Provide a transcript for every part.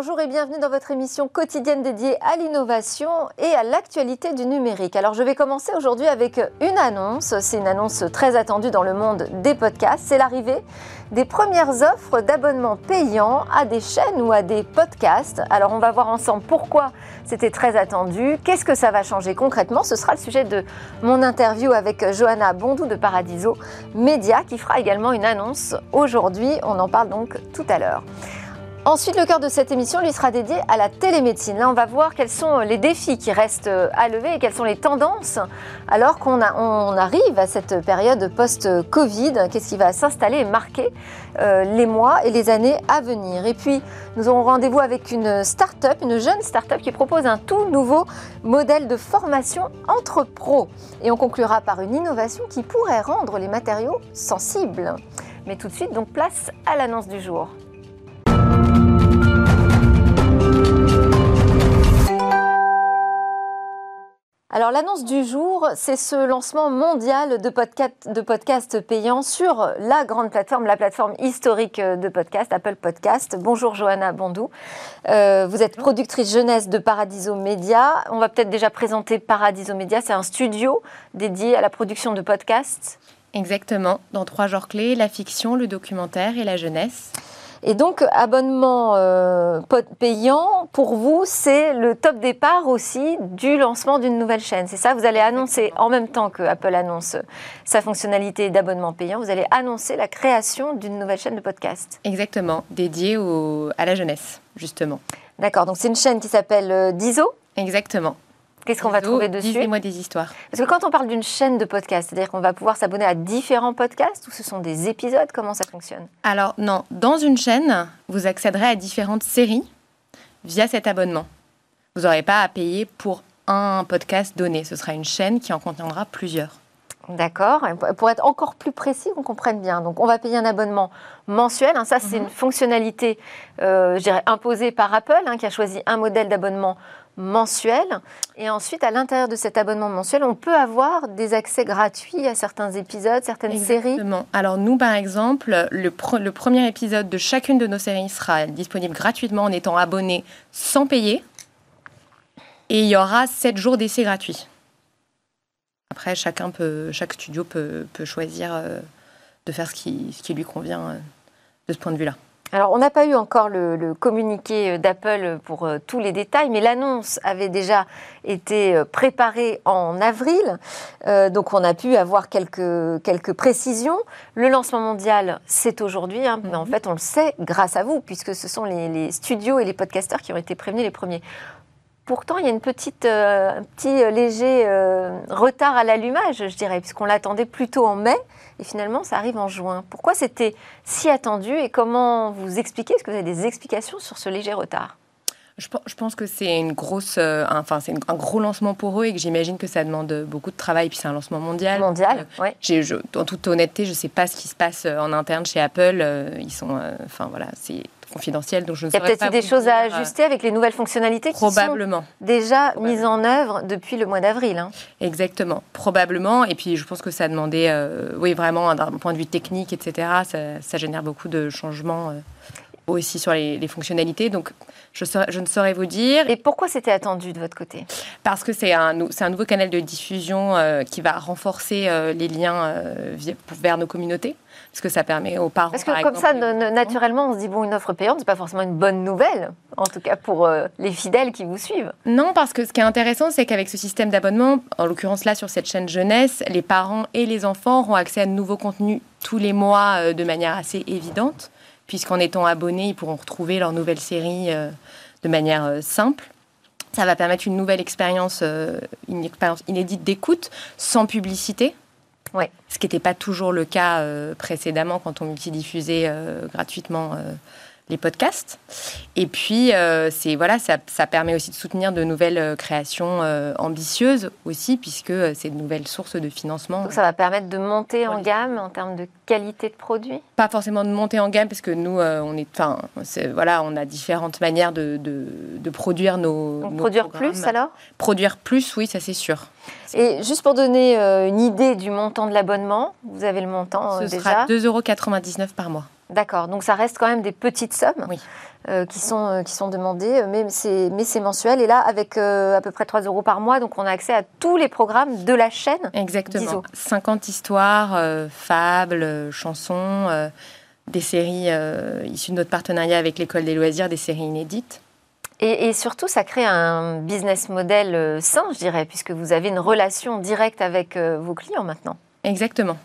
Bonjour et bienvenue dans votre émission quotidienne dédiée à l'innovation et à l'actualité du numérique. Alors je vais commencer aujourd'hui avec une annonce, c'est une annonce très attendue dans le monde des podcasts, c'est l'arrivée des premières offres d'abonnement payants à des chaînes ou à des podcasts. Alors on va voir ensemble pourquoi c'était très attendu, qu'est-ce que ça va changer concrètement, ce sera le sujet de mon interview avec Johanna Bondou de Paradiso Média qui fera également une annonce aujourd'hui, on en parle donc tout à l'heure. Ensuite, le cœur de cette émission lui sera dédié à la télémédecine. Là, on va voir quels sont les défis qui restent à lever et quelles sont les tendances alors qu'on on arrive à cette période post-Covid. Qu'est-ce qui va s'installer et marquer euh, les mois et les années à venir? Et puis, nous aurons rendez-vous avec une start-up, une jeune start-up qui propose un tout nouveau modèle de formation entre pros. Et on conclura par une innovation qui pourrait rendre les matériaux sensibles. Mais tout de suite, donc place à l'annonce du jour. Alors l'annonce du jour, c'est ce lancement mondial de podcasts de podcast payants sur la grande plateforme, la plateforme historique de podcast, Apple Podcast. Bonjour Johanna Bondou. Euh, vous êtes productrice jeunesse de Paradiso Media. On va peut-être déjà présenter Paradiso Media. C'est un studio dédié à la production de podcasts. Exactement, dans trois genres clés, la fiction, le documentaire et la jeunesse. Et donc, abonnement euh, payant, pour vous, c'est le top départ aussi du lancement d'une nouvelle chaîne. C'est ça Vous allez annoncer, en même temps que Apple annonce sa fonctionnalité d'abonnement payant, vous allez annoncer la création d'une nouvelle chaîne de podcast. Exactement, dédiée à la jeunesse, justement. D'accord, donc c'est une chaîne qui s'appelle euh, Diso Exactement. Qu'est-ce qu'on va trouver dessus Dites-moi des histoires. Parce que quand on parle d'une chaîne de podcast, c'est-à-dire qu'on va pouvoir s'abonner à différents podcasts ou ce sont des épisodes Comment ça fonctionne? Alors non, dans une chaîne, vous accéderez à différentes séries via cet abonnement. Vous n'aurez pas à payer pour un podcast donné. Ce sera une chaîne qui en contiendra plusieurs. D'accord. Pour être encore plus précis, qu'on comprenne bien. Donc, on va payer un abonnement mensuel. Hein. ça, c'est mhm. une fonctionnalité, euh, je dirais, imposée par Apple, hein, qui a choisi un modèle d'abonnement mensuel. Et ensuite, à l'intérieur de cet abonnement mensuel, on peut avoir des accès gratuits à certains épisodes, certaines Exactement. Alors nous, par exemple, le, le, premier épisode de chacune de nos séries sera disponible gratuitement en étant abonné sans payer. Et il y aura 7 jours d'essai gratuits. Après, chacun peut, chaque studio peut, peut choisir euh, de faire ce qui, ce qui lui convient euh, de ce point de vue-là. Alors, on n'a pas eu encore le, communiqué d'Apple pour euh, tous les détails, mais l'annonce avait déjà été euh, préparée en avril, euh, donc on a pu avoir quelques, quelques précisions. Le lancement mondial, c'est aujourd'hui, hein, mais en mhm. fait, on le sait grâce à vous, puisque ce sont les, les studios et les podcasteurs qui ont été prévenus les premiers. Pourtant, il y a une petite, un petit léger retard à l'allumage, je dirais, puisqu'on l'attendait plutôt en mai. Et finalement, ça arrive en juin. Pourquoi c'était si attendu et comment vous expliquez Est-ce que vous avez des explications sur ce léger retard? Je pense que c'est une grosse, euh, enfin c'est un gros lancement pour eux et que j'imagine que ça demande beaucoup de travail. Puis c'est un lancement mondial. Mondial, euh, oui. En toute honnêteté, je ne sais pas ce qui se passe euh, en interne chez Apple. ils sont, enfin voilà, c'est confidentiel, donc je ne Il y a peut-être des choses à ajuster avec les nouvelles fonctionnalités probablement. qui sont déjà mises en œuvre depuis le mois d'avril. Hein. Exactement, probablement. Et puis je pense que ça a demandé, oui, vraiment d'un point de vue technique, etc. Ça, génère beaucoup de changements aussi sur les, les fonctionnalités. Donc je, ne saurais vous dire. Et pourquoi c'était attendu de votre côté? Parce que c'est un, un, nouveau canal de diffusion euh, qui va renforcer euh, les liens euh, vers nos communautés. Parce que ça permet aux parents. Parce que comme ça, naturellement, on se dit bon, une offre payante, c'est pas forcément une bonne nouvelle, en tout cas pour les fidèles qui vous suivent. Non, parce que ce qui est intéressant, c'est qu'avec ce système d'abonnement, en l'occurrence là sur cette chaîne jeunesse, les parents et les enfants auront accès à de nouveaux contenus tous les mois de manière assez évidente puisqu'en étant abonnés, ils pourront retrouver leur nouvelle série euh, de manière euh, simple. Ça va permettre une nouvelle expérience, euh, une expérience inédite d'écoute, sans publicité. Ce qui n'était pas toujours le cas précédemment quand on multidiffusait gratuitement les podcasts. Et puis, euh, c'est voilà, ça, ça, permet aussi de soutenir de nouvelles euh, créations euh, ambitieuses aussi, puisque c'est de nouvelles sources de financement. Donc ça va permettre de monter en gamme en termes de qualité de produit? Pas forcément de monter en gamme, parce que nous, on est, enfin, voilà, on a différentes manières de, de, produire nos. Donc produire plus alors? Produire plus, oui, ça c'est sûr. Et juste pour donner une idée du montant de l'abonnement, vous avez le montant Ce déjà sera 2,99 euros par mois. D'accord, donc ça reste quand même des petites sommes Oui. euh, qui, sont, euh, qui sont demandées, euh, mais c'est mais c'est mensuel. Et là, avec euh, à peu près 3 euros par mois, donc on a accès à tous les programmes de la chaîne. Exactement. d'ISO. 50 histoires, fables, chansons, des séries issues de notre partenariat avec l'école des loisirs, des séries inédites. Et, et surtout, ça crée un business model sain, je dirais, puisque vous avez une relation directe avec vos clients maintenant. Exactement.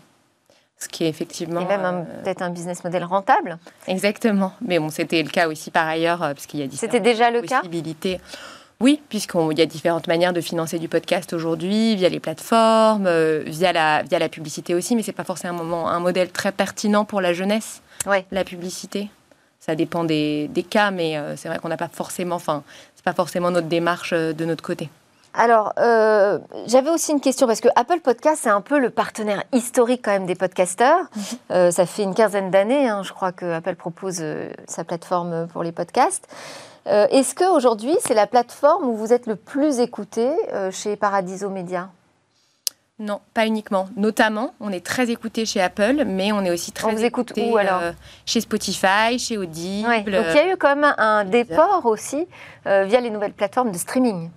Ce qui est effectivement. Et même euh, peut-être un business model rentable. Exactement. Mais bon, c'était le cas aussi par ailleurs, euh, parce qu'il y a différentes déjà le cas possibilités. Oui, puisqu'il y a différentes manières de financer du podcast aujourd'hui, via les plateformes, euh, via, la, via la publicité aussi, mais c'est pas forcément un, moment, un modèle très pertinent pour la jeunesse, la publicité. Ça dépend des, des cas, mais euh, c'est vrai qu'on n'a pas forcément, enfin, c'est pas forcément notre démarche de notre côté. Alors, euh, j'avais aussi une question parce que Apple Podcast, c'est un peu le partenaire historique quand même des podcasteurs. Euh, ça fait une quinzaine d'années, hein, je crois que Apple propose euh, sa plateforme pour les podcasts. Est-ce qu'aujourd'hui, c'est la plateforme où vous êtes le plus écouté chez Paradiso Media? Non, pas uniquement. Notamment, on est très écouté chez Apple, mais on est aussi très vous écoute écouté, où, alors? euh, Chez Spotify, chez Audible. Ouais. Donc, il y a eu quand même un déport aussi euh, via les nouvelles plateformes de streaming.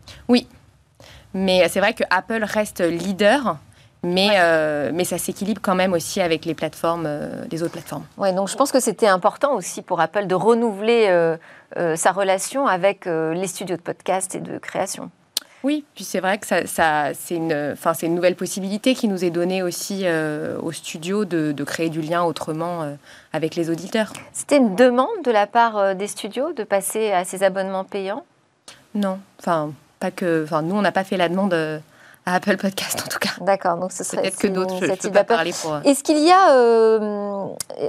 Mais c'est vrai que Apple reste leader, mais, Ouais. euh, mais ça s'équilibre quand même aussi avec les plateformes, euh, les autres plateformes. Ouais, donc je pense que c'était important aussi pour Apple de renouveler euh, euh, sa relation avec les studios de podcast et de création. Oui, puis c'est vrai que ça, ça- c'est une, une nouvelle possibilité qui nous est donnée aussi euh, au studio de, de créer du lien autrement avec les auditeurs. C'était une demande de la part des studios de passer à ces abonnements payants? Non, enfin, pas que. Enfin, nous, on n'a pas fait la demande euh, à Apple Podcast en tout cas. D'accord, donc ce serait Peut-être que d'autres, je ne peux pas parler pour. euh, Est-ce qu'il y a, euh,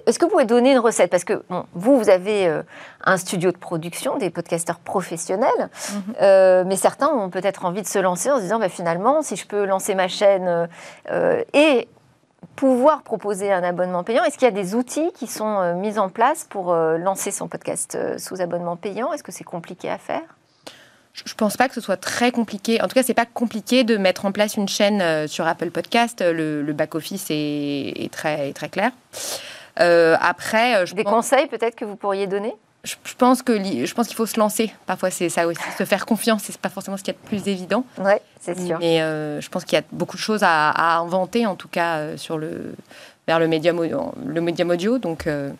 est-ce que vous pouvez donner une recette? Parce que bon, vous, vous avez euh, un studio de production, des podcasteurs professionnels, Mhm. euh, mais certains ont peut-être envie de se lancer en se disant, bah, finalement, si je peux lancer ma chaîne et pouvoir proposer un abonnement payant, est-ce qu'il y a des outils qui sont mis en place pour lancer son podcast sous abonnement payant? Est-ce que c'est compliqué à faire? Je pense pas que ce soit très compliqué. En tout cas, c'est pas compliqué de mettre en place une chaîne euh, sur Apple Podcast. Le, le back-office est, est très, est très clair. Euh, après, euh, je Des pense, conseils peut-être que vous pourriez donner? Je, je pense que je pense qu'il faut se lancer. Parfois, c'est ça aussi, se faire confiance. C'est pas forcément ce qu'il y a de plus évident. Oui, c'est sûr. Mais euh, je pense qu'il y a beaucoup de choses à, à inventer, en tout cas euh, sur le vers le médium, au- le médium audio. Donc, euh,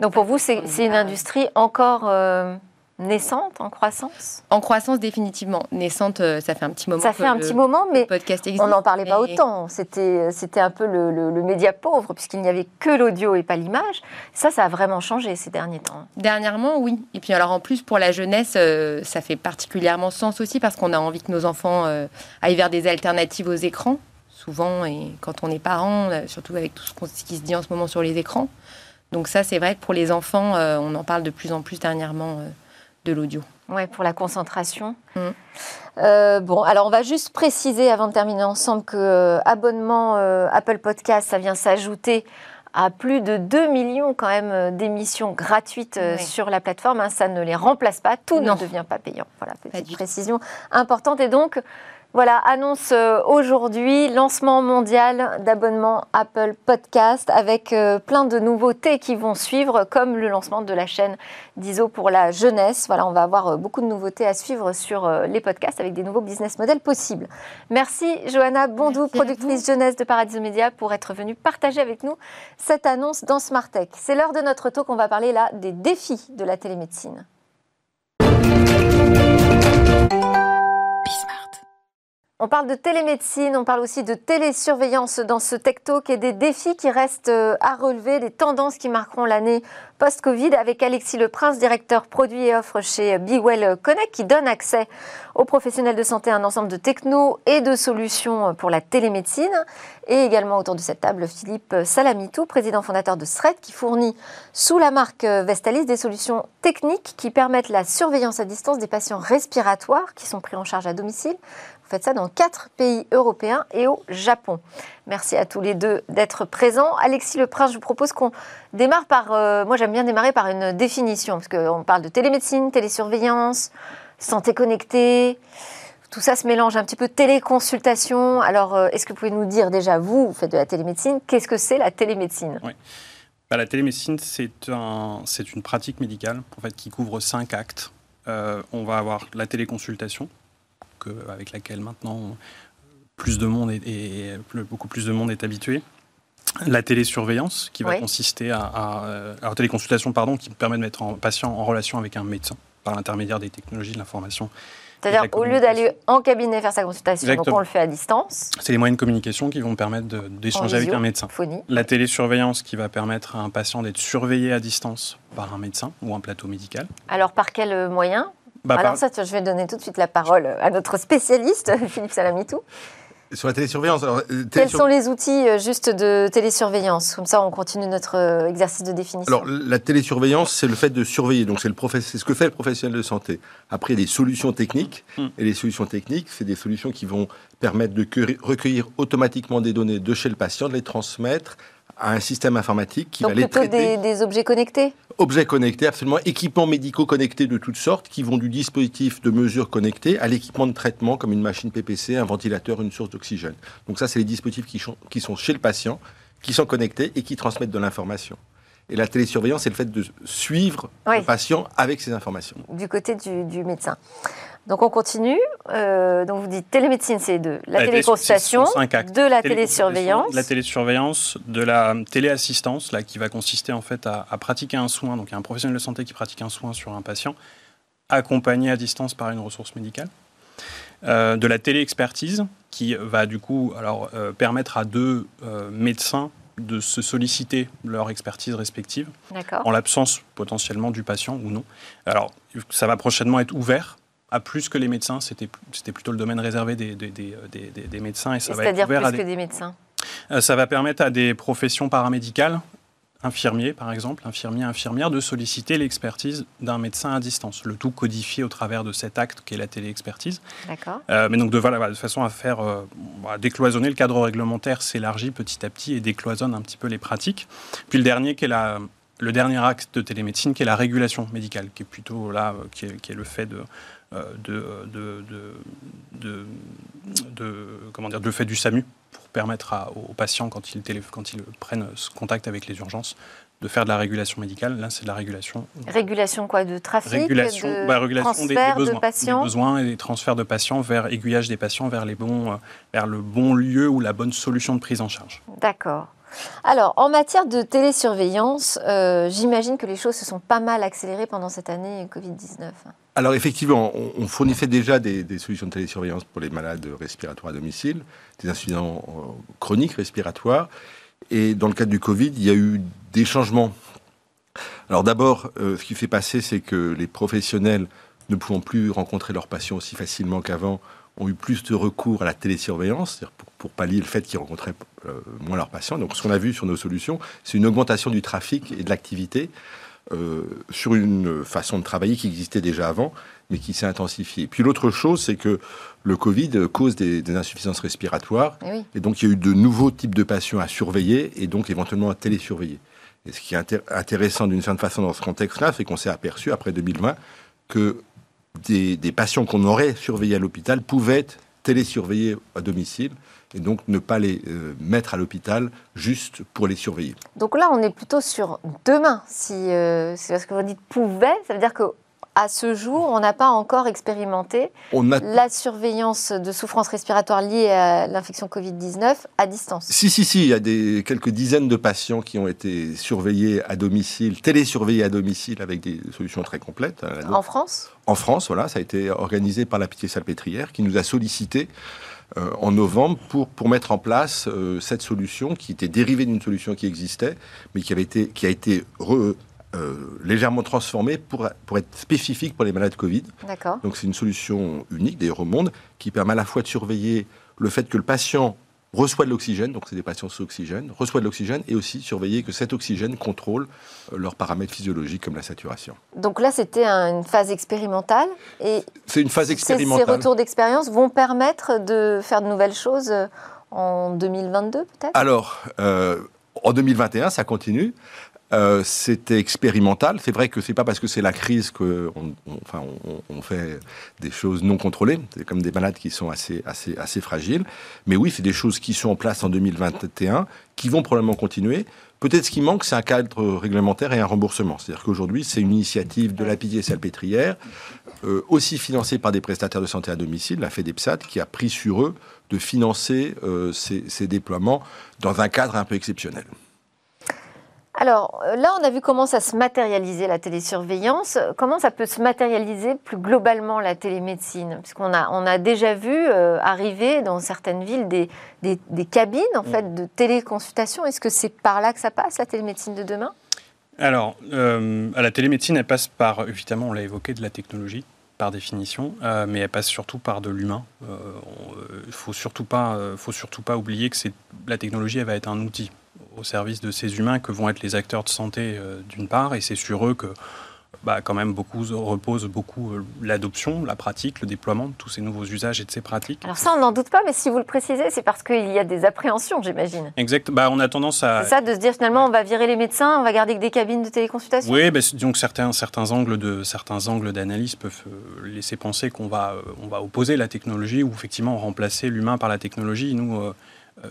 Donc pour vous, c'est une industrie encore euh, naissante, en croissance? En croissance définitivement. Naissante, euh, ça fait un petit moment. Ça que fait un le petit moment, mais podcast existe. on n'en parlait pas autant. C'était c'était un peu le, le- le média pauvre, puisqu'il n'y avait que l'audio et pas l'image. Ça, ça a vraiment changé ces derniers temps. Dernièrement, oui. Et puis alors en plus pour la jeunesse, euh, ça fait particulièrement sens aussi parce qu'on a envie que nos enfants euh, aillent vers des alternatives aux écrans. Souvent, et quand on est parent, euh, surtout avec tout ce, qui se dit en ce moment sur les écrans. Donc ça, c'est vrai que pour les enfants, euh, on en parle de plus en plus dernièrement euh, de l'audio. Ouais, pour la concentration. Mm. Euh, bon, alors on va juste préciser avant de terminer ensemble que euh, abonnement euh, Apple Podcast, ça vient s'ajouter à plus de 2 millions quand même euh, d'émissions gratuites sur la plateforme. hein. ça ne les remplace pas, tout Non. ne devient pas payant. Voilà, petite précision importante. Et donc, voilà, annonce euh, aujourd'hui, lancement mondial d'abonnement Apple Podcast avec euh, plein de nouveautés qui vont suivre, comme le lancement de la chaîne d'ISO pour la jeunesse. Voilà, on va avoir euh, beaucoup de nouveautés à suivre sur les podcasts avec des nouveaux business models possibles. Merci Johanna Bondou, Merci productrice jeunesse de Paradiso Média, pour être venue partager avec nous cette annonce dans Smart Tech. C'est l'heure de notre talk, on va parler là des défis de la télémédecine. On parle de télémédecine, on parle aussi de télésurveillance dans ce Tech Talk et des défis qui restent euh, à relever, des tendances qui marqueront l'année post-Covid avec Alexis Leprince, directeur produits et offres chez BeWell Connect, qui donne accès aux professionnels de santé à un ensemble de technos et de solutions pour la télémédecine. Et également autour de cette table, Philippe Salamitou, président fondateur de SRED, qui fournit sous la marque Vestalis des solutions techniques qui permettent la surveillance à distance des patients respiratoires qui sont pris en charge à domicile. Vous faites ça dans quatre pays européens et au Japon. Merci à tous les deux d'être présents. Alexis Leprince, je vous propose qu'on démarre par. euh, moi, j'aime bien démarrer par une définition, parce qu'on parle de télémédecine, télésurveillance, santé connectée. Tout ça se mélange un petit peu téléconsultation. Alors, euh, est-ce que vous pouvez nous dire déjà, vous, vous faites de la télémédecine, qu'est-ce que c'est la télémédecine? Bah, La télémédecine, c'est un, une pratique médicale en fait, qui couvre cinq actes. Euh, on va avoir la téléconsultation, avec laquelle maintenant plus de monde est, beaucoup plus de monde est habitué. La télésurveillance, qui va consister à, à, à, téléconsultation, pardon, qui permet de mettre un patient en relation avec un médecin par l'intermédiaire des technologies de l'information c'est-à-dire, au lieu d'aller en cabinet faire sa consultation, donc on le fait à distance. C'est les moyens de communication qui vont permettre d'échanger avec un médecin. La télésurveillance qui va permettre à un patient d'être surveillé à distance par un médecin ou un plateau médical. Alors, par quel euh, moyen? Bah, Alors, ça, je vais donner tout de suite la parole à notre spécialiste, Philippe Salamitou. Sur la télésurveillance. Alors, euh, Quels sont les outils euh, juste de télésurveillance? Comme ça, on continue notre euh, exercice de définition. Alors, la télésurveillance, c'est le fait de surveiller. Donc, c'est, le c'est ce que fait le professionnel de santé. Après, il y a des solutions techniques. Hmm. Et les solutions techniques, c'est des solutions qui vont permettre de recueillir automatiquement des données de chez le patient, de les transmettre à un système informatique qui va les traiter. Des, des objets connectés Objets connectés, absolument. Équipements médicaux connectés de toutes sortes qui vont du dispositif de mesure connecté à l'équipement de traitement comme une machine PPC, un ventilateur, une source d'oxygène. Donc ça, c'est les dispositifs qui, qui sont chez le patient, qui sont connectés et qui transmettent de l'information. Et la télésurveillance, c'est le fait de suivre le patient avec ces informations. Du côté du, du médecin. Donc on continue. Euh, donc vous dites télémédecine, c'est de la, téléconsultation, de la télésurveillance. De la télésurveillance, de la téléassistance, là, qui va consister en fait à, pratiquer un soin. Donc il y a un professionnel de santé qui pratique un soin sur un patient, accompagné à distance par une ressource médicale. Euh, de la téléexpertise, qui va du coup alors, euh, permettre à deux médecins de se solliciter leur expertise respective, en l'absence potentiellement du patient ou non. Alors, ça va prochainement être ouvert à plus que les médecins. C'était, plutôt le domaine réservé des, des, des, des médecins. Et ça va ouvert plus à que des médecins euh, Ça va permettre à des professions paramédicales, infirmiers par exemple, infirmiers, infirmières, de solliciter l'expertise d'un médecin à distance. Le tout codifié au travers de cet acte qui est la téléexpertise. D'accord. Euh, mais donc de, voilà, de façon à faire euh, décloisonner, le cadre réglementaire s'élargit petit à petit et décloisonne un petit peu les pratiques. Puis le dernier qui est la, le dernier acte de télémédecine, qui est la régulation médicale, qui est plutôt là, qui est le fait de euh, de, de, de, comment dire, de fait du SAMU pour permettre aux patients, quand ils, quand ils prennent contact avec les urgences, de faire de la régulation médicale. Là, c'est de la régulation. Régulation quoi De trafic Régulation, de bah, régulation des, besoins, de patients. des besoins et des transferts de patients vers aiguillage des patients vers, les bons, euh, vers le bon lieu ou la bonne solution de prise en charge. D'accord. Alors, en matière de télésurveillance, euh, j'imagine que les choses se sont pas mal accélérées pendant cette année Covid-19. Alors effectivement, on, fournissait déjà des, solutions de télésurveillance pour les malades respiratoires à domicile, des incidents euh, chroniques respiratoires. Et dans le cadre du Covid, il y a eu des changements. Alors d'abord, euh, ce qui fait passer, c'est que les professionnels ne pouvant plus rencontrer leurs patients aussi facilement qu'avant, ont eu plus de recours à la télésurveillance, pour, pallier le fait qu'ils rencontraient euh, moins leurs patients. Donc ce qu'on a vu sur nos solutions, c'est une augmentation du trafic et de l'activité euh, sur une façon de travailler qui existait déjà avant, mais qui s'est intensifiée. Puis l'autre chose, c'est que le Covid cause des, insuffisances respiratoires, eh et, donc il y a eu de nouveaux types de patients à surveiller, et donc éventuellement à télésurveiller. Et ce qui est intéressant d'une certaine façon dans ce contexte-là, c'est qu'on s'est aperçu, après 2020, que des, des patients qu'on aurait surveillés à l'hôpital pouvaient être télésurveillés à domicile et donc ne pas les euh, mettre à l'hôpital juste pour les surveiller. Donc là, on est plutôt sur demain. Si euh, c'est ce que vous dites pouvait, ça veut dire que à ce jour, on n'a pas encore expérimenté la surveillance de souffrance respiratoire liée à l'infection Covid-19 à distance. Si, si, si, il y a des, quelques dizaines de patients qui ont été surveillés à domicile, télésurveillés à domicile avec des solutions très complètes. Hein, en France? En France, voilà, ça a été organisé par la Pitié Salpêtrière qui nous a sollicité euh, en novembre pour, pour mettre en place euh, cette solution qui était dérivée d'une solution qui existait, mais qui, avait été, qui a été euh, légèrement transformée pour, pour être spécifique pour les malades Covid. D'accord. Donc c'est une solution unique, d'ailleurs au monde, qui permet à la fois de surveiller le fait que le patient reçoit de l'oxygène, donc c'est des patients sous oxygène, reçoit de l'oxygène et aussi surveiller que cet oxygène contrôle euh, leurs paramètres physiologiques comme la saturation. Donc là, c'était une phase expérimentale et c'est une phase expérimentale. Ces retours d'expérience vont permettre de faire de nouvelles choses euh, en 2022 peut-être? Alors, euh, en 2021, ça continue. Euh, c'était expérimental. C'est vrai que c'est pas parce que c'est la crise qu'on enfin, on, fait des choses non contrôlées. C'est comme des malades qui sont assez, assez, assez fragiles. Mais oui, c'est des choses qui sont en place en 2021, qui vont probablement continuer. Peut-être ce qui manque, c'est un cadre réglementaire et un remboursement. C'est-à-dire qu'aujourd'hui, c'est une initiative de la pitié salpêtrière, euh, aussi financée par des prestataires de santé à domicile, la FEDEPSAT, qui a pris sur eux de financer euh, ces déploiements dans un cadre un peu exceptionnel. Alors euh, là, on a vu comment ça se matérialisait la télésurveillance. Comment ça peut se matérialiser plus globalement la télémédecine? Puisqu'on a, on a déjà vu euh, arriver dans certaines villes des, des, cabines en mm. fait, de téléconsultation. Est-ce que c'est par là que ça passe, la télémédecine de demain? Alors, euh, la télémédecine, elle passe par, évidemment, on l'a évoqué, de la technologie par définition, mais elle passe surtout par de l'humain. Il ne faut, surtout pas, faut surtout pas oublier que la technologie, elle va être un outil au service de ces humains que vont être les acteurs de santé euh, d'une part, et c'est sur eux que bah, quand même beaucoup repose beaucoup euh, l'adoption, la pratique, le déploiement de tous ces nouveaux usages et de ces pratiques. Alors ça, on n'en doute pas, mais si vous le précisez, c'est parce qu'il y a des appréhensions, j'imagine. Exact. Bah, on a tendance à... C'est ça, de se dire finalement, on va virer les médecins, on va garder que des cabines de téléconsultation Oui, bah, donc certains, certains angles de certains angles d'analyse peuvent euh, laisser penser qu'on va, on va opposer la technologie ou effectivement remplacer l'humain par la technologie. Nous,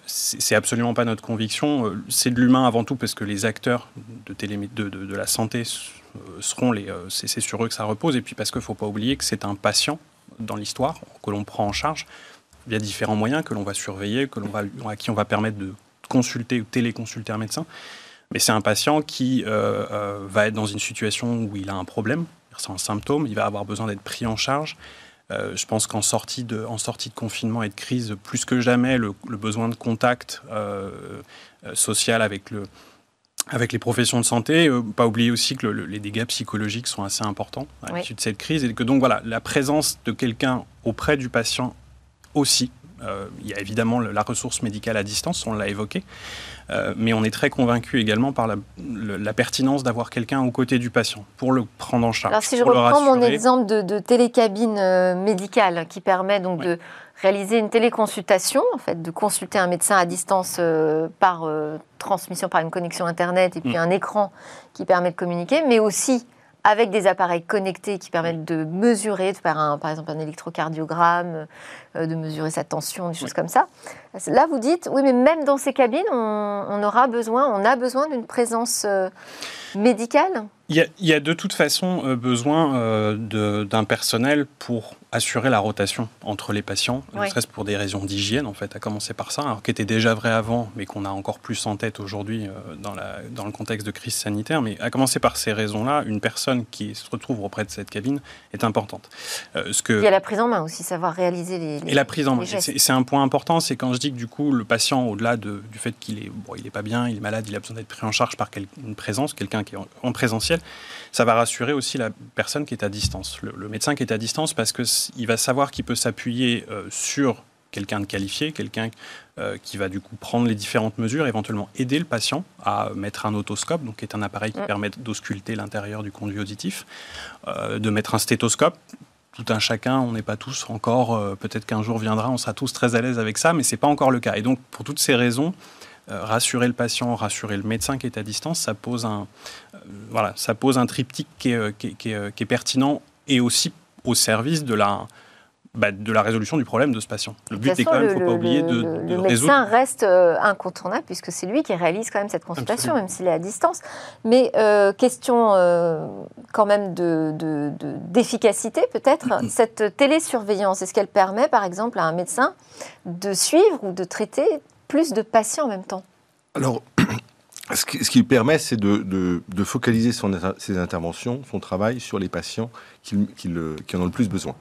c'est absolument pas notre conviction. Euh, c'est de l'humain avant tout parce que les acteurs de, la santé euh, seront les. Euh, c'est sur eux que ça repose. Et puis parce qu'il ne faut pas oublier que c'est un patient dans l'histoire que l'on prend en charge via différents moyens que l'on va surveiller, que va, à qui on va permettre de consulter ou téléconsulter un médecin. Mais c'est un patient qui va être dans une situation où il a un problème, c'est un symptôme, il va avoir besoin d'être pris en charge. Euh, je pense qu'en sortie, de, en sortie de confinement et de crise, plus que jamais, le, besoin de contact euh, euh, social avec, le, avec les professions de santé. pas oublier aussi que les dégâts psychologiques sont assez importants à l'issue de cette crise et que donc voilà, la présence de quelqu'un auprès du patient aussi. il y a évidemment la ressource médicale à distance, on l'a évoqué. Euh, mais on est très convaincu également par la, pertinence d'avoir quelqu'un aux côtés du patient pour le prendre en charge. Alors si je reprends mon exemple de, télécabine euh, médicale qui permet donc de réaliser une téléconsultation, en fait, de consulter un médecin à distance euh, par transmission par une connexion Internet et puis mm. un écran qui permet de communiquer, mais aussi avec des appareils connectés qui permettent de mesurer, de faire un, par exemple un électrocardiogramme, euh, de mesurer sa tension, des choses comme ça. Là, vous dites, oui, mais même dans ces cabines, on, aura besoin, on a besoin d'une présence euh, médicale? Il y, a, de toute façon euh, besoin d'un personnel pour assurer la rotation entre les patients, ne serait-ce pour des raisons d'hygiène, en fait, à commencer par ça, alors qui était déjà vrai avant, mais qu'on a encore plus en tête aujourd'hui euh, dans, dans le contexte de crise sanitaire. Mais à commencer par ces raisons-là, une personne qui se retrouve auprès de cette cabine est importante. ce que... Il y a la prise en main aussi, savoir réaliser les, Et la prise en main, c'est un point important, c'est quand je dis que du coup, le patient, au-delà de, du fait qu'il est, bon, il est pas bien, il est malade, il a besoin d'être pris en charge par une présence, quelqu'un qui est en présentiel, ça va rassurer aussi la personne qui est à distance, le, médecin qui est à distance, parce qu'il va savoir qu'il peut s'appuyer euh, sur quelqu'un de qualifié, quelqu'un euh, qui va du coup prendre les différentes mesures, éventuellement aider le patient à mettre un otoscope, donc qui est un appareil qui mm. permet d'ausculter l'intérieur du conduit auditif, euh, de mettre un stéthoscope. Tout un chacun, on n'est pas tous encore, peut-être qu'un jour viendra, on sera tous très à l'aise avec ça, mais ce n'est pas encore le cas. Et donc, pour toutes ces raisons, rassurer le patient, rassurer le médecin qui est à distance, ça pose un, euh, voilà, ça pose un triptyque qui est, euh, qui, qui, qui est, pertinent et aussi au service de la, bah, de la résolution du problème de ce patient. Le but est quand même, il ne faut pas oublier de, de le médecin reste incontournable puisque c'est lui qui réalise quand même cette consultation, même s'il est à distance. Mais question quand même d'efficacité de, peut-être. Cette télésurveillance, est-ce qu'elle permet par exemple à un médecin de suivre ou de traiter plus de patients en même temps Alors, ce qui, permet, c'est de, focaliser son, ses interventions, son travail sur les patients qui, en ont le plus besoin.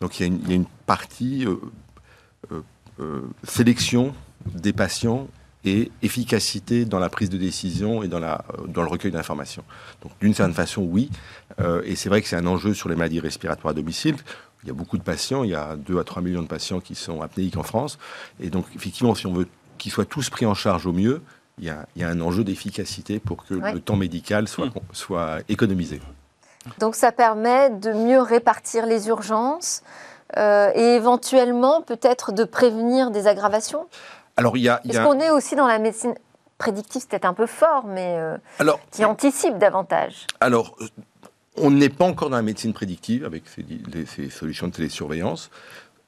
Donc il y a une, partie euh, euh, euh, sélection des patients et efficacité dans la prise de décision et dans, dans le recueil d'informations. Donc d'une certaine façon, oui. et c'est vrai que c'est un enjeu sur les maladies respiratoires à domicile. Il y a beaucoup de patients, il y a 2 à 3 millions de patients qui sont apnéiques en France. Et donc effectivement, si on veut qu'ils soient tous pris en charge au mieux, il y a, un enjeu d'efficacité pour que le temps médical soit, hmm. soit économisé. Donc ça permet de mieux répartir les urgences euh, et éventuellement peut-être de prévenir des aggravations? Alors il y a... Est-ce qu'on est aussi dans la médecine prédictif, c'est peut-être un peu fort, mais euh, Alors, qui anticipe davantage. Alors, on n'est pas encore dans la médecine prédictive avec ces, les- ces solutions de télésurveillance,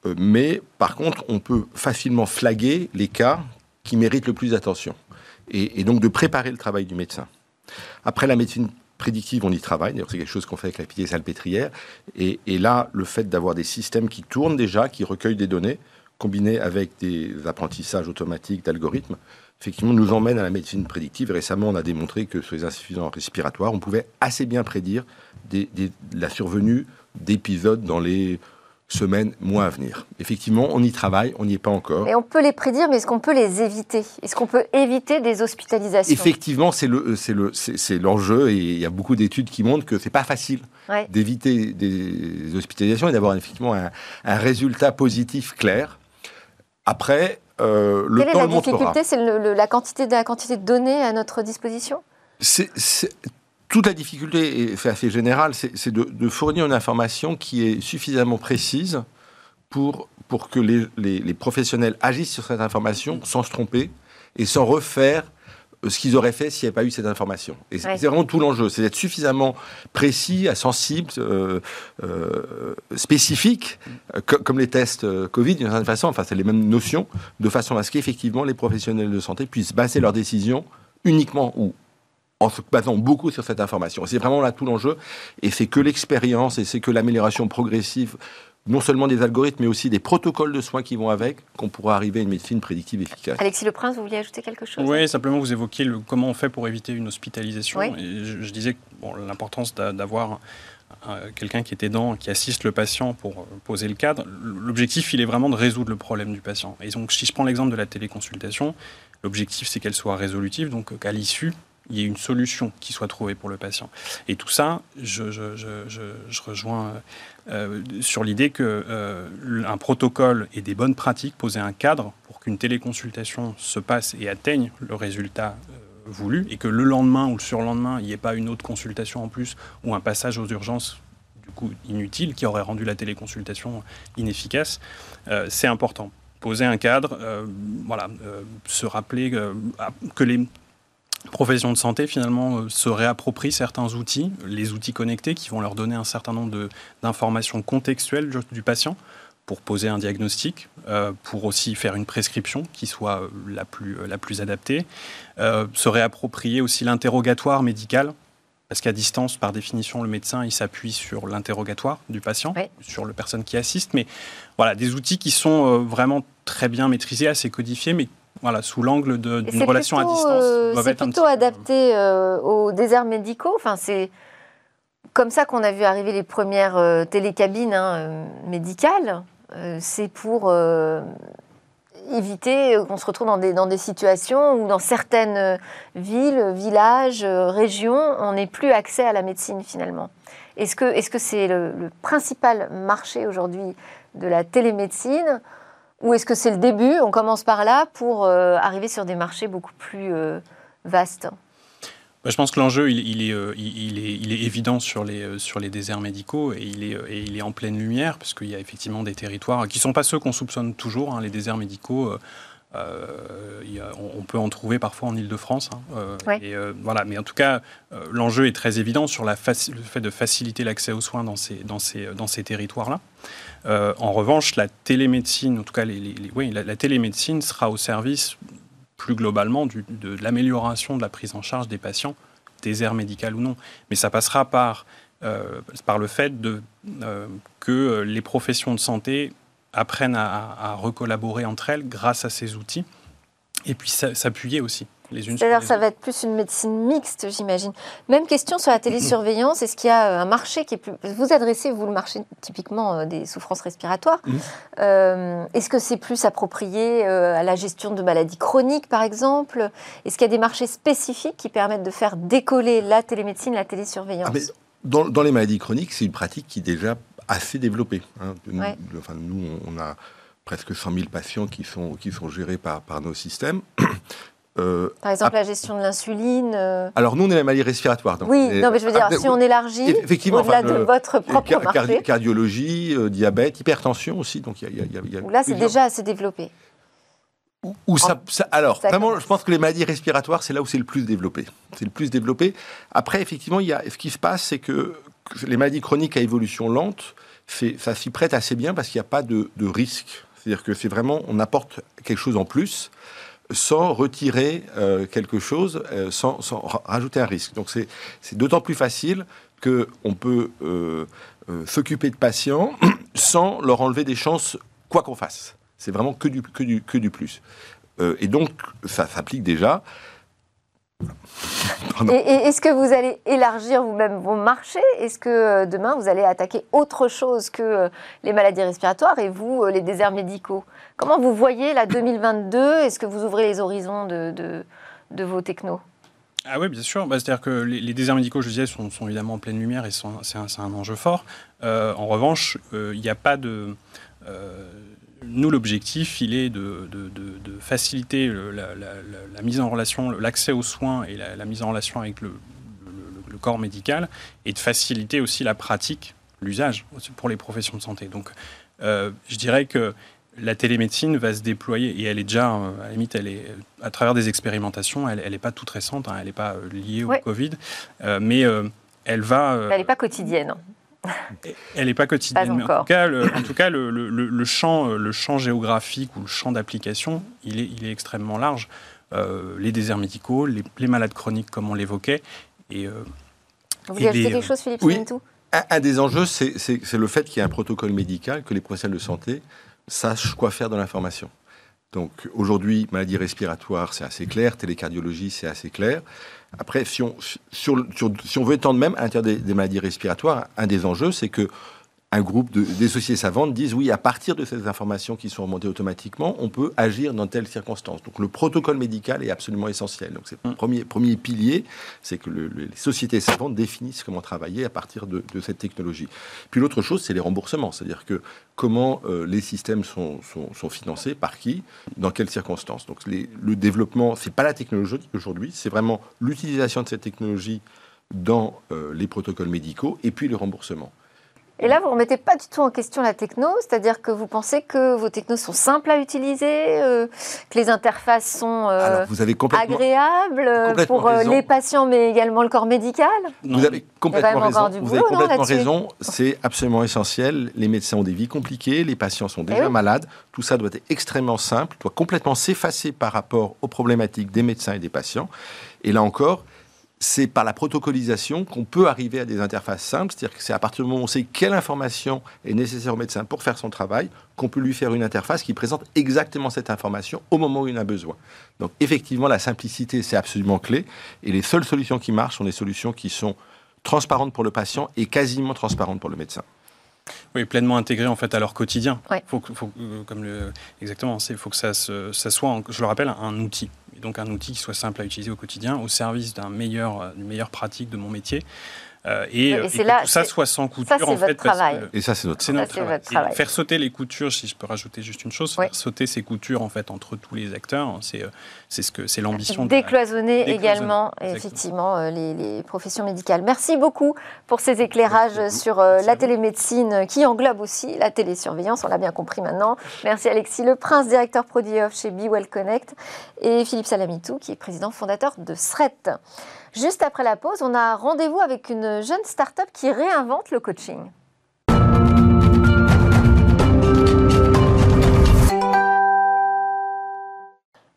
euh, mais par contre, on peut facilement flaguer les cas qui méritent le plus d'attention et, donc de préparer le travail du médecin. Après la médecine prédictive, on y travaille. C'est quelque chose qu'on fait avec la pitié salpêtrière. Et, là, le fait d'avoir des systèmes qui tournent déjà, qui recueillent des données, combinés avec des apprentissages automatiques d'algorithmes, effectivement, nous emmène à la médecine prédictive. Récemment, on a démontré que sur les insuffisants respiratoires, on pouvait assez bien prédire des- la survenue d'épisodes dans les semaines, mois à venir. Effectivement, on y travaille, on n'y est pas encore. Et on peut les prédire, mais est-ce qu'on peut les éviter? Est-ce qu'on peut éviter des hospitalisations? Effectivement, c'est le, c'est le, c'est, l'enjeu et il y a beaucoup d'études qui montrent que c'est pas facile Ouais. d'éviter des hospitalisations et d'avoir effectivement un, un résultat positif clair. Après, euh, le Quelle est temps la le montrera. difficulté? C'est la, quantité de, la quantité de données à notre disposition? C'est- toute la difficulté, et c'est assez général, c'est de, de fournir une information qui est suffisamment précise pour, pour que les, les- les professionnels agissent sur cette information sans se tromper et sans refaire euh, ce qu'ils auraient fait s'il n'y avait pas eu cette information. Et c'est Ouais. c'est vraiment tout l'enjeu, c'est d'être suffisamment précis, sensible, euh, euh, spécifique, euh, co- comme les tests Covid d'une certaine façon, enfin c'est les mêmes notions, de façon à ce qu'effectivement les professionnels de santé puissent baser leurs décisions uniquement ou en se basant beaucoup sur cette information. C'est vraiment là tout l'enjeu, et c'est que l'expérience et c'est que l'amélioration progressive, non seulement des algorithmes, mais aussi des protocoles de soins qui vont avec, qu'on pourra arriver à une médecine prédictive efficace. Alexis Le Prince, vous vouliez ajouter quelque chose Oui, simplement vous évoquiez le, comment on fait pour éviter une hospitalisation. Oui. Et je, je disais bon, l'importance d'a- d'avoir euh, quelqu'un qui est aidant, qui assiste le patient pour euh, poser le cadre. L'objectif, il est vraiment de résoudre le problème du patient. Et donc, si je prends l'exemple de la téléconsultation, l'objectif, c'est qu'elle soit résolutive, donc euh, qu'à l'issue, il y ait une solution qui soit trouvée pour le patient. Et tout ça, je, rejoins euh, sur l'idée que euh, un protocole et des bonnes pratiques, poser un cadre pour qu'une téléconsultation se passe et atteigne le résultat euh, voulu, et que le lendemain ou le surlendemain, il n'y ait pas une autre consultation en plus ou un passage aux urgences du coup inutile qui aurait rendu la téléconsultation inefficace, c'est important. Poser un cadre, voilà, se rappeler que les professions de santé finalement euh, se réapproprient certains outils, les outils connectés qui vont leur donner un certain nombre d'informations contextuelles du, patient pour poser un diagnostic, euh, pour aussi faire une prescription qui soit euh, la plus, la plus adaptée, Euh, se réapproprier aussi l'interrogatoire médical, parce qu'à distance, par définition, le médecin il s'appuie sur l'interrogatoire du patient, Oui. sur le personne qui assiste, mais voilà, des outils qui sont vraiment très bien maîtrisés, assez codifiés, mais voilà, sous l'angle d'une relation à distance. euh, C'est plutôt adapté euh, aux déserts médicaux. Enfin, c'est comme ça qu'on a vu arriver les premières euh, télécabines hein, médicales. C'est pour éviter qu'on se retrouve dans des, dans des situations où dans certaines villes, villages, régions, on n'ait plus accès à la médecine finalement. Est-ce que c'est le, le principal marché aujourd'hui de la télémédecine ou est-ce que c'est le début? On commence par là pour euh, arriver sur des marchés beaucoup plus euh, vastes. Bah, je pense que l'enjeu, il, euh, est, évident sur les, déserts médicaux et il est, et il est en pleine lumière, parce qu'il y a effectivement des territoires qui ne sont pas ceux qu'on soupçonne toujours. hein, les déserts médicaux, euh, a- on, on peut en trouver parfois en Ile-de-France. hein, euh, Ouais. et, euh, voilà. Mais en tout cas, l'enjeu est très évident sur la le fait de faciliter l'accès aux soins dans ces, dans ces, dans ces territoires-là. En revanche, la télémédecine, en tout cas, les, les- les- oui, la, la télémédecine sera au service plus globalement du- de l'amélioration de la prise en charge des patients, désert médical ou non. Mais ça passera par, par le fait de, que les professions de santé apprennent à, à- à recollaborer entre elles grâce à ces outils et puis s'a- s'appuyer aussi les unes sur C'est-à-dire ça autres. va être plus une médecine mixte, j'imagine. Même question sur la télésurveillance. Est-ce qu'il y a euh, un marché qui est plus... Vous adressez, vous, le marché typiquement euh, des souffrances respiratoires. Mhm. Euh, Est-ce que c'est plus approprié à la gestion de maladies chroniques, par exemple? Est-ce qu'il y a des marchés spécifiques qui permettent de faire décoller la télémédecine, la télésurveillance? Ah, mais dans, dans les maladies chroniques, c'est une pratique qui est déjà assez développée. hein. Nous, Ouais. enfin, nous, on a presque 100 000 patients qui sont, qui sont gérés par, par nos systèmes. Euh, Par exemple, la gestion de l'insuline euh, alors, nous, on est la maladie respiratoire. donc Oui, est- non, mais je veux dire, Ah, si on élargit au-delà enfin, de votre propre car- marché, cardiologie, euh, diabète, hypertension aussi. Donc, y a- y a- y a- là, c'est déjà assez développé. Où ça, alors, vraiment, je pense que les maladies respiratoires, c'est là où c'est le plus développé. C'est le plus développé. Après, effectivement, il y a, ce qui se passe, c'est que, les maladies chroniques à évolution lente, ça s'y prête assez bien parce qu'il n'y a pas de, risque. C'est-à-dire que c'est vraiment, on apporte quelque chose en plus sans retirer euh, quelque chose, euh, sans, rajouter un risque. Donc c'est d'autant plus facile qu'on peut euh, s'occuper de patients sans leur enlever des chances, quoi qu'on fasse. C'est vraiment que du, que du, que du plus. Et donc, ça s'applique déjà. Et, est-ce que vous allez élargir vous-même vos marchés? Est-ce que euh, demain, vous allez attaquer autre chose que euh, les maladies respiratoires et vous, les déserts médicaux? Comment vous voyez la 2022 Est-ce que vous ouvrez les horizons de, de, vos technos? Ah oui, bien sûr. Bah, c'est-à-dire que les, déserts médicaux, je disais, sont, sont, évidemment en pleine lumière et c'est un, un, enjeu fort. en revanche, il n'y a pas de nous, l'objectif, il est de, faciliter la, mise en relation, l'accès aux soins et la, mise en relation avec le, corps médical, et de faciliter aussi la pratique, l'usage pour les professions de santé. Donc, euh, je dirais que la télémédecine va se déployer, et elle est déjà, euh, à la limite, elle est, à travers des expérimentations, elle n'est pas toute récente, hein, elle n'est pas euh, liée au Covid, mais elle va... Elle n'est pas quotidienne. Elle n'est pas quotidienne. Mais en tout cas, le, en tout cas le, champ, le champ géographique ou le champ d'application, il est, il est extrêmement large. Euh, les déserts médicaux, les, malades chroniques, comme on l'évoquait. Et, euh, Vous voulez ajouter quelque chose, Philippe oui. un, un, des enjeux, c'est le fait qu'il y ait un protocole médical, que les professionnels de santé sachent quoi faire de l'information. Donc aujourd'hui, maladie respiratoire, c'est assez clair, télécardiologie, c'est assez clair. Après, si on, veut étendre même à l'intérieur des, maladies respiratoires, un des enjeux, c'est que un groupe de, des sociétés savantes disent oui, à partir de ces informations qui sont remontées automatiquement, on peut agir dans telle circonstance. Donc le protocole médical est absolument essentiel. Donc c'est le premier, premier pilier, c'est que les sociétés savantes définissent comment travailler à partir de, cette technologie. Puis l'autre chose, c'est les remboursements, c'est-à-dire que comment euh, les systèmes sont, sont, financés, par qui, dans quelles circonstances. Donc le développement, c'est pas la technologie aujourd'hui, c'est vraiment l'utilisation de cette technologie dans euh, les protocoles médicaux et puis le remboursement. Et là, vous ne remettez pas du tout en question la techno, c'est-à-dire que vous pensez que vos technos sont simples à utiliser, euh, que les interfaces sont euh, agréables euh, pour les patients, mais également le corps médical Vous avez complètement raison. Vous avez complètement raison. C'est absolument essentiel. Les médecins ont des vies compliquées, les patients sont déjà eh malades. Tout ça doit être extrêmement simple, doit complètement s'effacer par rapport aux problématiques des médecins et des patients. Et là encore, c'est par la protocolisation qu'on peut arriver à des interfaces simples, c'est-à-dire que c'est à partir du moment où on sait quelle information est nécessaire au médecin pour faire son travail, qu'on peut lui faire une interface qui présente exactement cette information au moment où il en a besoin. Donc effectivement, la simplicité, c'est absolument clé, et les seules solutions qui marchent sont des solutions qui sont transparentes pour le patient et quasiment transparentes pour le médecin. Oui, pleinement intégrées en fait à leur quotidien. Faut, faut, euh, comme le, exactement, il faut que ça, ça soit, je le rappelle, un outil donc un outil qui soit simple à utiliser au quotidien, au service d'un meilleur, d'une meilleure pratique de mon métier. Euh, et, euh, que tout ça soit sans couture en fait. et ça c'est notre, travail. Faire sauter les coutures, si je peux rajouter juste une chose, faire sauter ces coutures en fait entre tous les acteurs, c'est euh, c'est ce que c'est l'ambition. Décloisonner également effectivement les, professions médicales. Merci beaucoup pour ces éclairages sur la télémédecine qui englobe aussi la télésurveillance. On l'a bien compris maintenant. Merci Alexis Le Prince, directeur produit chez Be Well Connect, et Philippe Salamitou qui est président fondateur de SRET. Juste après la pause, on a rendez-vous avec une jeune start-up qui réinvente le coaching.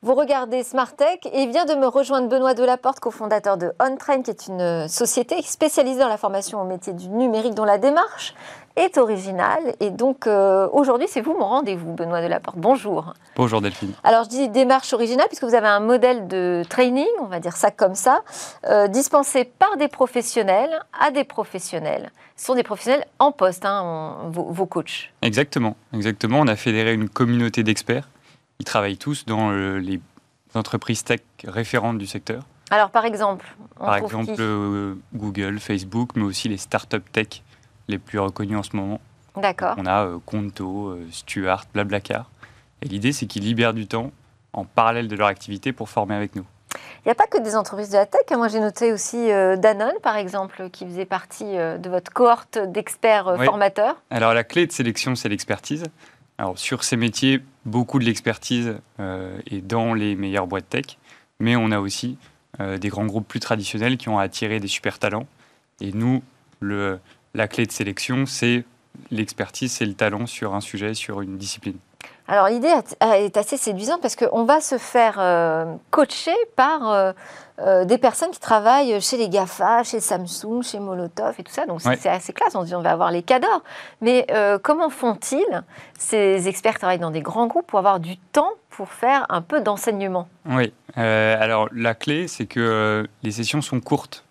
Vous regardez Smartech et vient de me rejoindre Benoît Delaporte, cofondateur de OnTrain, qui est une société spécialisée dans la formation au métier du numérique dont la démarche est originale. Et donc euh, aujourd'hui, c'est vous mon rendez-vous, Benoît Delaporte. Bonjour. Bonjour Delphine. Alors je dis démarche originale puisque vous avez un modèle de training, on va dire ça comme ça, euh, dispensé par des professionnels à des professionnels. Ce sont des professionnels en poste, hein, vos, vos coachs. Exactement, exactement. On a fédéré une communauté d'experts ils travaillent tous dans les entreprises tech référentes du secteur. Alors, par exemple Par exemple, euh, Google, Facebook, mais aussi les startups tech les plus reconnus en ce moment. D'accord. On a euh, Conto, euh, Stuart, Blablacar. Et l'idée, c'est qu'ils libèrent du temps en parallèle de leur activité pour former avec nous. Il n'y a pas que des entreprises de la tech. Hein. Moi, j'ai noté aussi Danone, par exemple, qui faisait partie de votre cohorte d'experts formateurs. Alors, la clé de sélection, c'est l'expertise. Sur ces métiers, beaucoup de l'expertise euh, est dans les meilleures boîtes tech, mais on a aussi euh, des grands groupes plus traditionnels qui ont attiré des super talents. Et nous, la clé de sélection, c'est l'expertise, c'est le talent sur un sujet, sur une discipline. Alors l'idée est assez séduisante parce qu'on va se faire euh, coacher par euh, euh, des personnes qui travaillent chez les GAFA, chez Samsung, chez Molotov et tout ça. Donc c'est Ouais. c'est assez classe, on se dit on va avoir les cadors. Mais euh, comment font-ils, ces experts travaillent dans des grands groupes, pour avoir du temps pour faire un peu d'enseignement? Oui, euh, alors la clé, c'est que euh, les sessions sont courtes.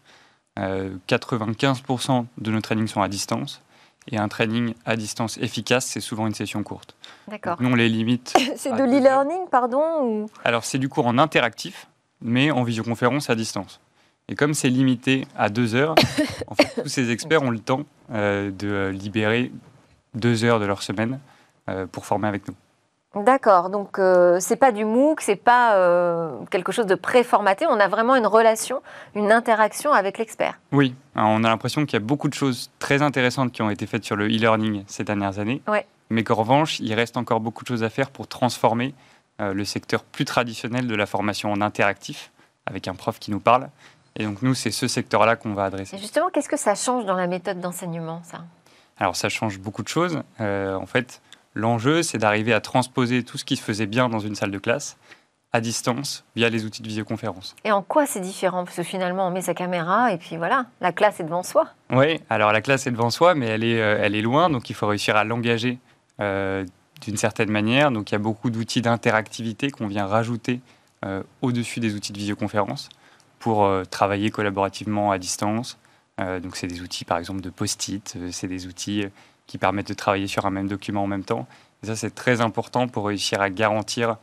Euh, 95% de nos trainings sont à distance. Et un training à distance efficace, c'est souvent une session courte. D'accord. Nous, on les limite. C'est de l'e-learning, pardon ou... Alors, c'est du cours en interactif, mais en visioconférence à distance. Et comme c'est limité à deux heures, en fait, tous ces experts ont le temps euh, de libérer deux heures de leur semaine euh, pour former avec nous. D'accord, donc euh, c'est pas du MOOC, c'est pas euh, quelque chose de préformaté, on a vraiment une relation, une interaction avec l'expert. Oui, alors, on a l'impression qu'il y a beaucoup de choses très intéressantes qui ont été faites sur le e-learning ces dernières années, Ouais. mais qu'en revanche, il reste encore beaucoup de choses à faire pour transformer euh, le secteur plus traditionnel de la formation en interactif, avec un prof qui nous parle. Et donc nous, c'est ce secteur-là qu'on va adresser. Et justement, qu'est-ce que ça change dans la méthode d'enseignement, ça? Alors ça change beaucoup de choses. Euh, en fait, l'enjeu, c'est d'arriver à transposer tout ce qui se faisait bien dans une salle de classe à distance via les outils de visioconférence. Et en quoi c'est différent? Parce que finalement, on met sa caméra et puis voilà, la classe est devant soi. Oui, alors la classe est devant soi, mais elle est, euh, elle est loin, donc il faut réussir à l'engager euh, d'une certaine manière. Donc il y a beaucoup d'outils d'interactivité qu'on vient rajouter euh, au-dessus des outils de visioconférence pour travailler collaborativement à distance. Donc c'est des outils par exemple de post-it, c'est des outils qui permettent de travailler sur un même document en même temps. Et ça c'est très important pour réussir à garantir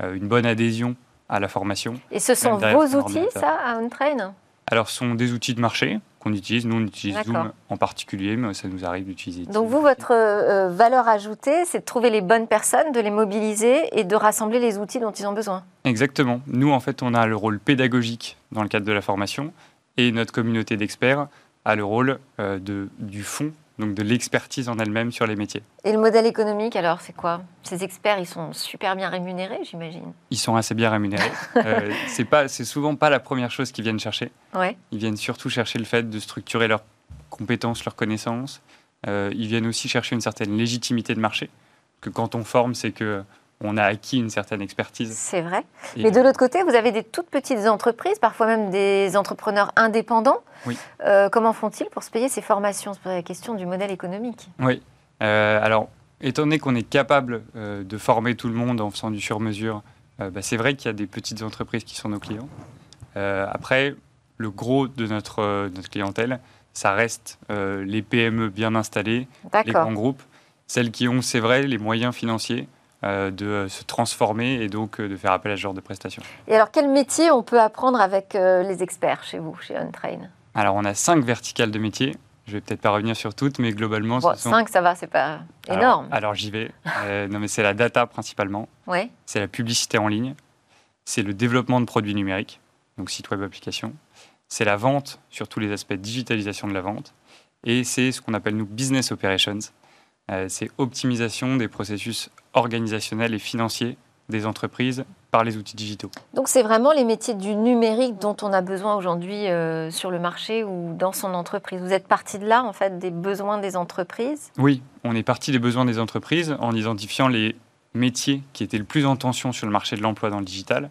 euh, une bonne adhésion à la formation. Et ce sont vos outils, ça, à OnTrain Alors, ce sont des outils de marché qu'on utilise. Nous, on utilise. Zoom en particulier, mais ça nous arrive d'utiliser. Donc vous, votre euh, valeur ajoutée, c'est de trouver les bonnes personnes, de les mobiliser et de rassembler les outils dont ils ont besoin. Exactement. Nous, en fait, on a le rôle pédagogique dans le cadre de la formation et notre communauté d'experts a le rôle euh, de, du fond, donc de l'expertise en elle-même sur les métiers. Et le modèle économique, alors, c'est quoi? Ces experts, ils sont super bien rémunérés, j'imagine. Ils sont assez bien rémunérés. euh, c'est pas, c'est souvent pas la première chose qu'ils viennent chercher. Ouais. Ils viennent surtout chercher le fait de structurer leurs compétences, leurs connaissances. Euh, ils viennent aussi chercher une certaine légitimité de marché. Que quand on forme, c'est que on a acquis une certaine expertise. C'est vrai. Et- Mais de l'autre côté, vous avez des toutes petites entreprises, parfois même des entrepreneurs indépendants. Oui. Euh, comment font-ils pour se payer ces formations? C'est la question du modèle économique. Oui. Euh, alors, étant donné qu'on est capable euh, de former tout le monde en faisant du sur-mesure, bah, c'est vrai qu'il y a des petites entreprises qui sont nos clients. Après, le gros de notre, euh, notre clientèle, ça reste les PME bien installées, les grands groupes, celles qui ont, c'est vrai, les moyens financiers de euh, se transformer et donc euh, de faire appel à ce genre de prestations. Et alors, quel métier on peut apprendre avec euh, les experts chez vous, chez OnTrain? Alors, on a cinq verticales de métiers. Je vais peut-être pas revenir sur toutes, mais globalement, Bon, ce sont... 5, ça va, c'est pas énorme. Alors, j'y vais. Euh, non, mais c'est la data principalement. Ouais. c'est la publicité en ligne, c'est le développement de produits numériques, donc site web application, c'est la vente sur tous les aspects de digitalisation de la vente, et c'est ce qu'on appelle nous business operations, Euh, c'est optimisation des processus organisationnels et financiers des entreprises par les outils digitaux. Donc, c'est vraiment les métiers du numérique dont on a besoin aujourd'hui euh, sur le marché ou dans son entreprise. Vous êtes parti de là, en fait, des besoins des entreprises? Oui, on est parti des besoins des entreprises en identifiant les métiers qui étaient le plus en tension sur le marché de l'emploi dans le digital.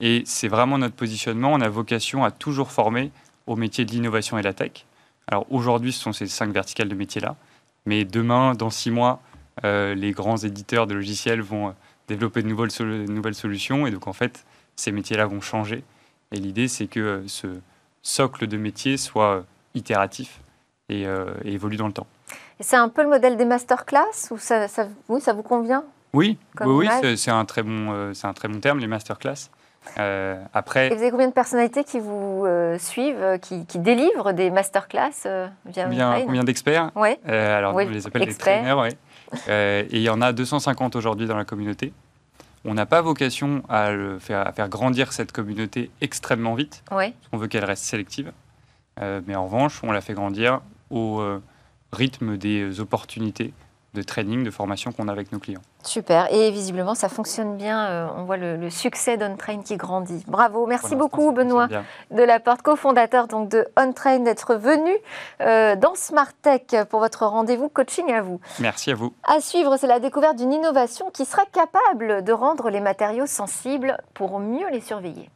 Et c'est vraiment notre positionnement. On a vocation à toujours former aux métiers de l'innovation et de la tech. Alors aujourd'hui, ce sont ces cinq verticales de métiers-là. Mais demain, dans six mois, euh, les grands éditeurs de logiciels vont euh, développer de nouvelles, sol- de nouvelles solutions. Et donc, en fait, ces métiers-là vont changer. Et l'idée, c'est que euh, ce socle de métiers soit itératif et, et évolue dans le temps. Et c'est un peu le modèle des masterclass ou ça, ça- oui, ça vous convient? Oui, oui, c'est- un très bon, c'est un très bon terme, les masterclass. Euh, Et après, vous avez combien de personnalités qui vous euh, suivent, euh, qui, qui délivrent des masterclass euh, via combien, OnTrain combien d'experts Ouais. Alors, on les appelle des trainers, ouais. Et il y en a 250 aujourd'hui dans la communauté. On n'a pas vocation à, le faire, à faire grandir cette communauté extrêmement vite. Ouais. On veut qu'elle reste sélective. Mais en revanche, on la fait grandir au rythme des opportunités de training, de formation qu'on a avec nos clients. Super. Et visiblement, ça fonctionne bien. Euh, on voit le, succès d'OnTrain qui grandit. Bravo. Merci beaucoup, Benoît Delaporte, cofondateur donc, de OnTrain, d'être venu euh, dans Smart Tech pour votre rendez-vous coaching à vous. Merci à vous. À suivre, c'est la découverte d'une innovation qui sera capable de rendre les matériaux sensibles pour mieux les surveiller.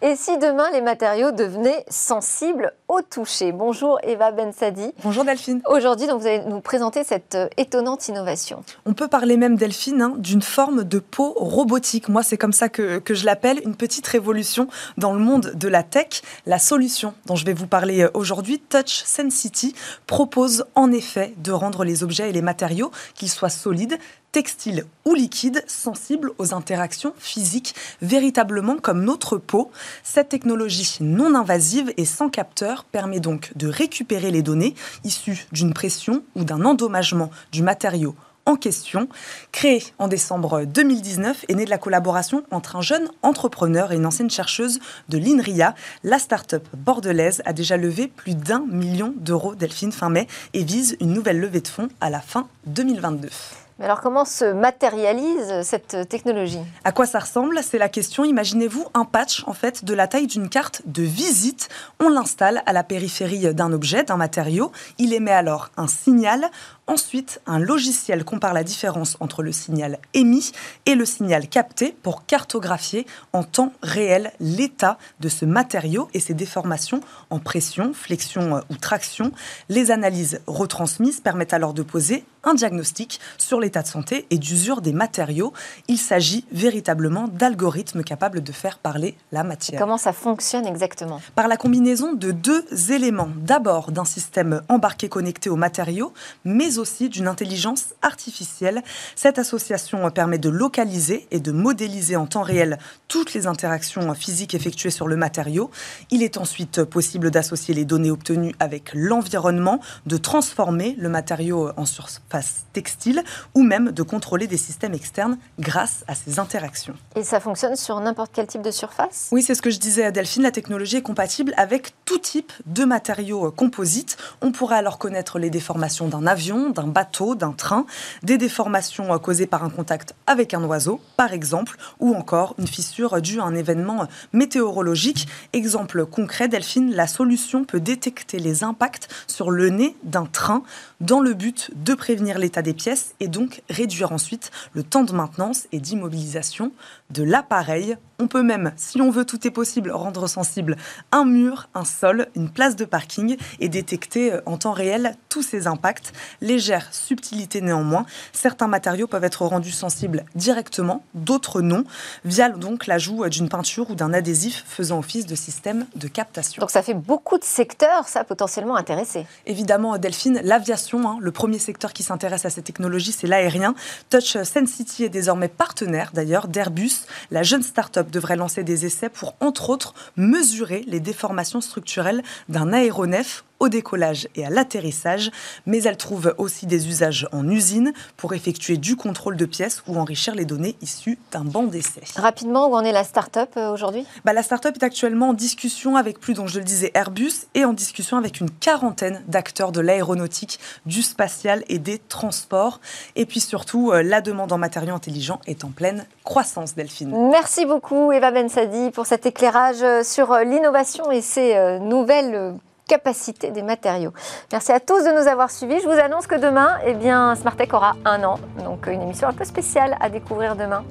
Et si demain les matériaux devenaient sensibles au toucher Bonjour Eva Bensadi. Bonjour Delphine. Aujourd'hui, vous allez nous présenter cette euh, étonnante innovation. On peut parler même, Delphine, hein, d'une forme de peau robotique. Moi, c'est comme ça que, que je l'appelle, une petite révolution dans le monde de la tech. La solution dont je vais vous parler euh, aujourd'hui, Touch Sensity, propose en effet de rendre les objets et les matériaux, qu'ils soient solides, textile ou liquide sensible aux interactions physiques, véritablement comme notre peau. Cette technologie non invasive et sans capteur permet donc de récupérer les données issues d'une pression ou d'un endommagement du matériau en question. Créée en décembre 2019 est née de la collaboration entre un jeune entrepreneur et une ancienne chercheuse de l'INRIA. La start-up bordelaise a déjà levé plus d'un million d'euros, Delphine, fin mai, et vise une nouvelle levée de fonds à la fin 2022. Mais alors comment se matérialise cette technologie? À quoi ça ressemble? C'est la question. Imaginez-vous un patch en fait de la taille d'une carte de visite. On l'installe à la périphérie d'un objet, d'un matériau. Il émet alors un signal. Ensuite, un logiciel compare la différence entre le signal émis et le signal capté pour cartographier en temps réel l'état de ce matériau et ses déformations en pression, flexion euh, ou traction. Les analyses retransmises permettent alors de poser un diagnostic sur l'état de santé et d'usure des matériaux. Il s'agit véritablement d'algorithmes capables de faire parler la matière. comment ça fonctionne exactement? Par la combinaison de deux éléments. D'abord d'un système embarqué connecté aux matériaux, mais aussi d'une intelligence artificielle. Cette association permet de localiser et de modéliser en temps réel toutes les interactions physiques effectuées sur le matériau. Il est ensuite possible d'associer les données obtenues avec l'environnement, de transformer le matériau en surface textile ou même de contrôler des systèmes externes grâce à ces interactions. Et ça fonctionne sur n'importe quel type de surface? Oui, c'est ce que je disais à Delphine. La technologie est compatible avec tout type de matériaux composites. On pourrait alors connaître les déformations d'un avion, d'un bateau, d'un train, des déformations euh, causées par un contact avec un oiseau, par exemple, ou encore une fissure due à un événement météorologique. Exemple concret, Delphine, la solution peut détecter les impacts sur le nez d'un train dans le but de prévenir l'état des pièces et donc réduire ensuite le temps de maintenance et d'immobilisation de l'appareil. On peut même, si on veut, tout est possible, rendre sensible un mur, un sol, une place de parking et détecter euh, en temps réel tous ces impacts. Légère subtilité néanmoins, certains matériaux peuvent être rendus sensibles directement, d'autres non, via donc l'ajout d'une peinture ou d'un adhésif faisant office de système de captation. Donc ça fait beaucoup de secteurs, ça potentiellement intéressé. Évidemment, Delphine, l'aviation, hein, le premier secteur qui s'intéresse à cette technologie, c'est l'aérien. Touch Sensity est désormais partenaire d'ailleurs d'Airbus la jeune start-up devrait lancer des essais pour, entre autres, mesurer les déformations structurelles d'un aéronef au décollage et à l'atterrissage, mais elle trouve aussi des usages en usine pour effectuer du contrôle de pièces ou enrichir les données issues d'un banc d'essai. Rapidement, où en est la start-up euh, aujourd'hui? Bah, La start-up est actuellement en discussion avec plus, donc je le disais, Airbus et en discussion avec une quarantaine d'acteurs de l'aéronautique, du spatial et des transports. Et puis surtout, euh, la demande en matériaux intelligents est en pleine croissance, Delphine. Merci beaucoup, Eva Bensadi, pour cet éclairage euh, sur l'innovation et ces nouvelles capacité des matériaux. Merci à tous de nous avoir suivis. Je vous annonce que demain, eh bien, aura un an, donc une émission un peu spéciale à découvrir demain.